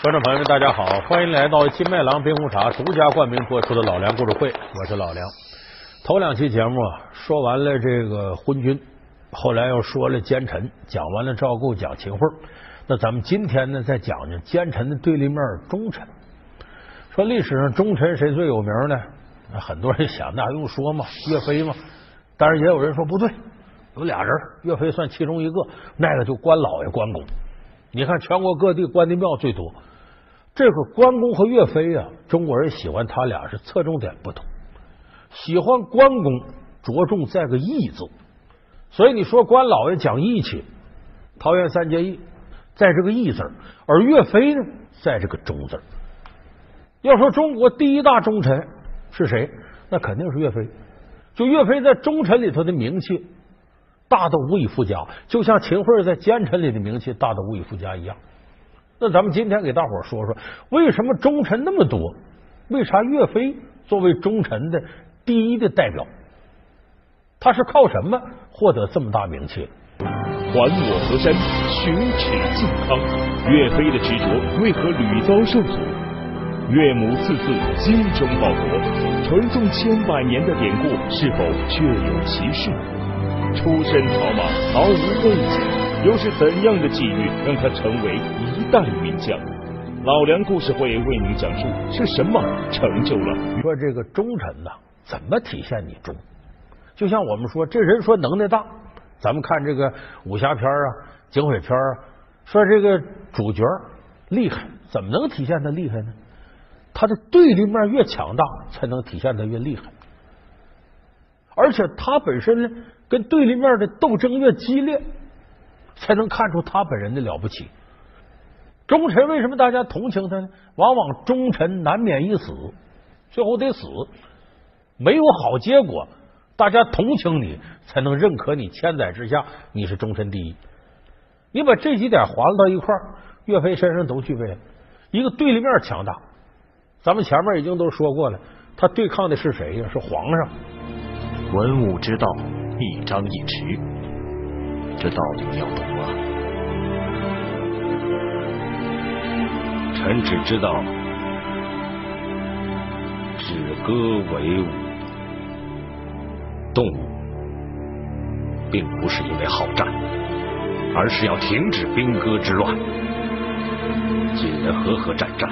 观众朋友们，大家好，欢迎来到金麦郎冰红茶独家冠名播出的老梁故事会，我是老梁。头两期节目啊，说完了这个昏君，后来又说了奸臣，讲完了赵构，讲秦桧。那咱们今天呢，再讲讲奸臣的对立面忠臣。说历史上忠臣谁最有名呢？很多人想，那还用说吗？岳飞吗？但是也有人说不对，有俩人，岳飞算其中一个，那个就关老爷关公。你看全国各地关的庙最多。这个关公和岳飞啊，中国人喜欢他俩是侧重点不同。喜欢关公着重在个义字，所以你说关老爷讲义气，桃园三结义在这个义字而岳飞呢，在这个忠字要说中国第一大忠臣是谁，那肯定是岳飞。就岳飞在忠臣里头的名气大的无以复加，就像秦桧在奸臣里的名气大的无以复加一样。那咱们今天给大伙说说，为什么忠臣那么多？为啥岳飞作为忠臣的第一的代表，他是靠什么获得这么大名气？还我河山，雪耻靖康。岳飞的执着为何屡遭受阻？岳母次次精忠报国，传颂千百年的典故是否确有其事？出身草莽，毫无背景。又是怎样的际遇让他成为一代名将？老梁故事会为您讲述是什么成就了？说这个忠臣呐，怎么体现你忠？就像我们说，这人说能耐大，咱们看这个武侠片啊、警匪片啊，说这个主角厉害，怎么能体现他厉害呢？他的对立面越强大，才能体现他越厉害。而且他本身呢，跟对立面的斗争越激烈。才能看出他本人的了不起。忠臣为什么大家同情他呢？往往忠臣难免一死，最后得死，没有好结果，大家同情你，才能认可你，千载之下你是忠臣第一。你把这几点划到一块，岳飞身上都具备了。一个对立面强大，咱们前面已经都说过了，他对抗的是谁呀？是皇上。文武之道，一张一弛。这道理你要懂啊！臣只知道，止戈为武，动武，并不是因为好战，而是要停止兵戈之乱。几人和和战战，